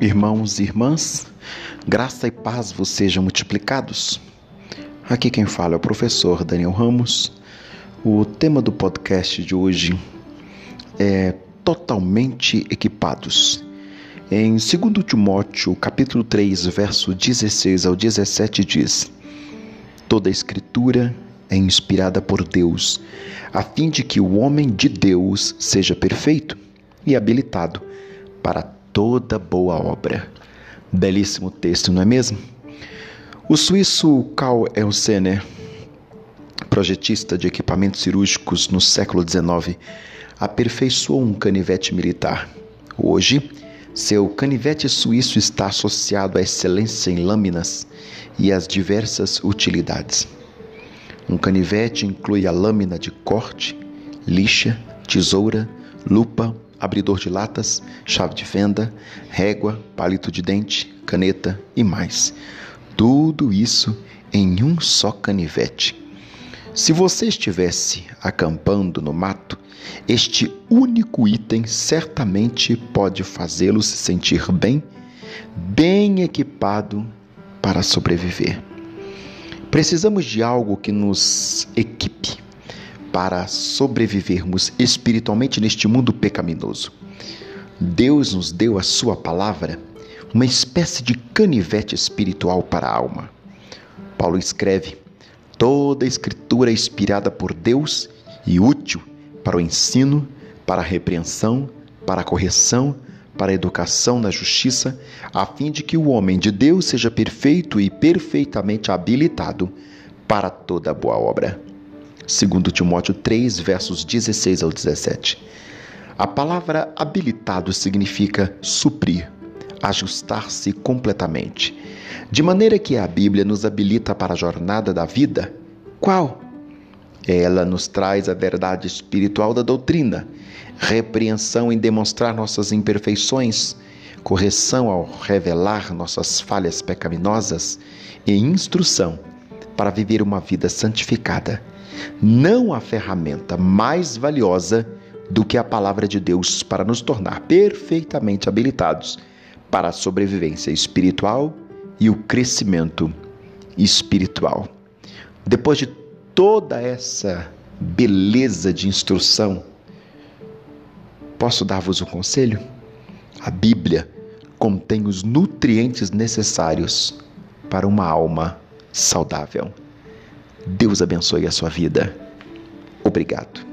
Irmãos e irmãs, graça e paz vos sejam multiplicados. Aqui quem fala é o professor Daniel Ramos. O tema do podcast de hoje é totalmente equipados. Em 2 Timóteo, capítulo 3, verso 16 ao 17 diz: Toda a escritura é inspirada por Deus, a fim de que o homem de Deus seja perfeito e habilitado para toda boa obra. Belíssimo texto, não é mesmo? O suíço Karl Elsener, projetista de equipamentos cirúrgicos no século XIX, aperfeiçoou um canivete militar. Hoje, seu canivete suíço está associado à excelência em lâminas e às diversas utilidades. Um canivete inclui a lâmina de corte, lixa, tesoura, lupa, abridor de latas, chave de fenda, régua, palito de dente, caneta e mais. Tudo isso em um só canivete. Se você estivesse acampando no mato, este único item certamente pode fazê-lo se sentir bem, bem equipado para sobreviver. Precisamos de algo que nos equipe para sobrevivermos espiritualmente neste mundo pecaminoso. Deus nos deu a Sua palavra, uma espécie de canivete espiritual para a alma. Paulo escreve: toda a Escritura é inspirada por Deus e útil para o ensino, para a repreensão, para a correção, para a educação na justiça, a fim de que o homem de Deus seja perfeito e perfeitamente habilitado para toda boa obra segundo Timóteo 3, versos 16 ao 17. A palavra habilitado significa suprir, ajustar-se completamente. De maneira que a Bíblia nos habilita para a jornada da vida, qual? Ela nos traz a verdade espiritual da doutrina, repreensão em demonstrar nossas imperfeições, correção ao revelar nossas falhas pecaminosas e instrução para viver uma vida santificada não há ferramenta mais valiosa do que a palavra de Deus para nos tornar perfeitamente habilitados para a sobrevivência espiritual e o crescimento espiritual. Depois de toda essa beleza de instrução, posso dar-vos um conselho? A Bíblia contém os nutrientes necessários para uma alma saudável. Deus abençoe a sua vida. Obrigado.